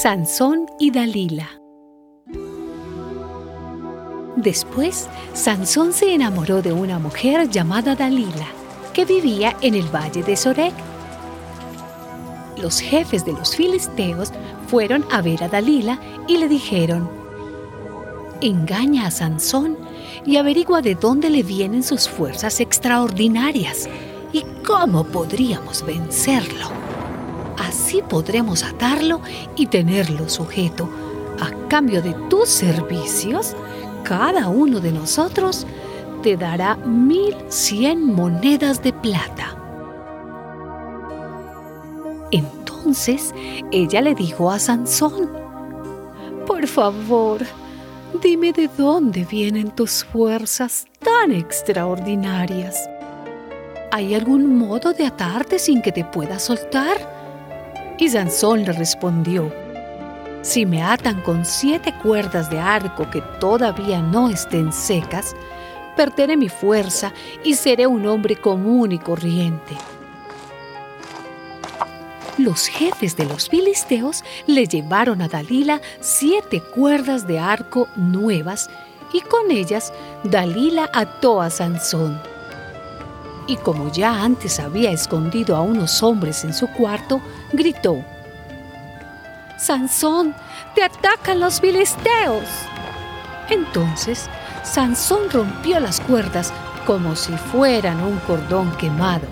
Sansón y Dalila. Después, Sansón se enamoró de una mujer llamada Dalila, que vivía en el valle de Sorek. Los jefes de los filisteos fueron a ver a Dalila y le dijeron, engaña a Sansón y averigua de dónde le vienen sus fuerzas extraordinarias y cómo podríamos vencerlo. Así podremos atarlo y tenerlo sujeto. A cambio de tus servicios, cada uno de nosotros te dará mil cien monedas de plata. Entonces ella le dijo a Sansón, Por favor, dime de dónde vienen tus fuerzas tan extraordinarias. ¿Hay algún modo de atarte sin que te pueda soltar? Y Sansón le respondió, Si me atan con siete cuerdas de arco que todavía no estén secas, perderé mi fuerza y seré un hombre común y corriente. Los jefes de los filisteos le llevaron a Dalila siete cuerdas de arco nuevas y con ellas Dalila ató a Sansón y como ya antes había escondido a unos hombres en su cuarto, gritó, Sansón, te atacan los filisteos. Entonces, Sansón rompió las cuerdas como si fueran un cordón quemado,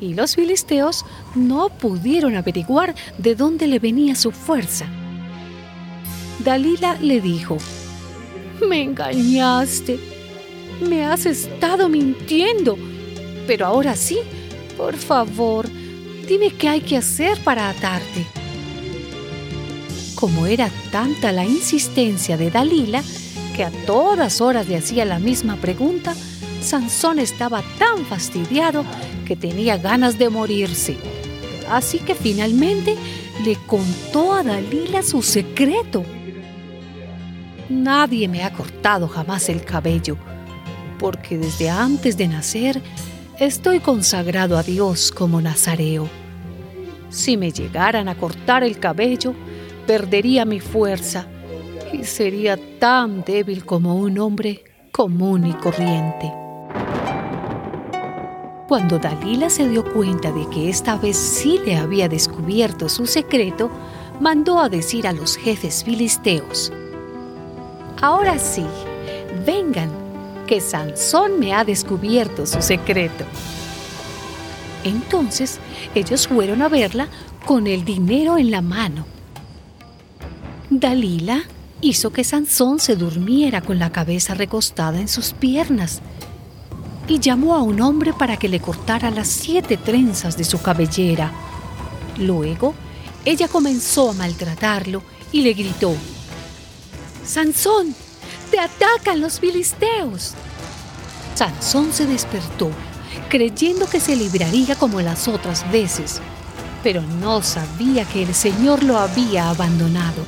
y los filisteos no pudieron averiguar de dónde le venía su fuerza. Dalila le dijo, Me engañaste, me has estado mintiendo pero ahora sí, por favor, dime qué hay que hacer para atarte. Como era tanta la insistencia de Dalila, que a todas horas le hacía la misma pregunta, Sansón estaba tan fastidiado que tenía ganas de morirse. Así que finalmente le contó a Dalila su secreto. Nadie me ha cortado jamás el cabello, porque desde antes de nacer Estoy consagrado a Dios como nazareo. Si me llegaran a cortar el cabello, perdería mi fuerza y sería tan débil como un hombre común y corriente. Cuando Dalila se dio cuenta de que esta vez sí le había descubierto su secreto, mandó a decir a los jefes filisteos, Ahora sí, vengan que Sansón me ha descubierto su secreto. Entonces ellos fueron a verla con el dinero en la mano. Dalila hizo que Sansón se durmiera con la cabeza recostada en sus piernas y llamó a un hombre para que le cortara las siete trenzas de su cabellera. Luego, ella comenzó a maltratarlo y le gritó, Sansón, ¡Te atacan los filisteos! Sansón se despertó, creyendo que se libraría como las otras veces, pero no sabía que el Señor lo había abandonado.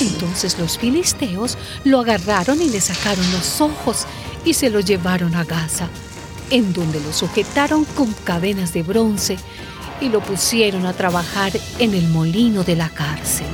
Entonces los filisteos lo agarraron y le sacaron los ojos y se lo llevaron a Gaza, en donde lo sujetaron con cadenas de bronce y lo pusieron a trabajar en el molino de la cárcel.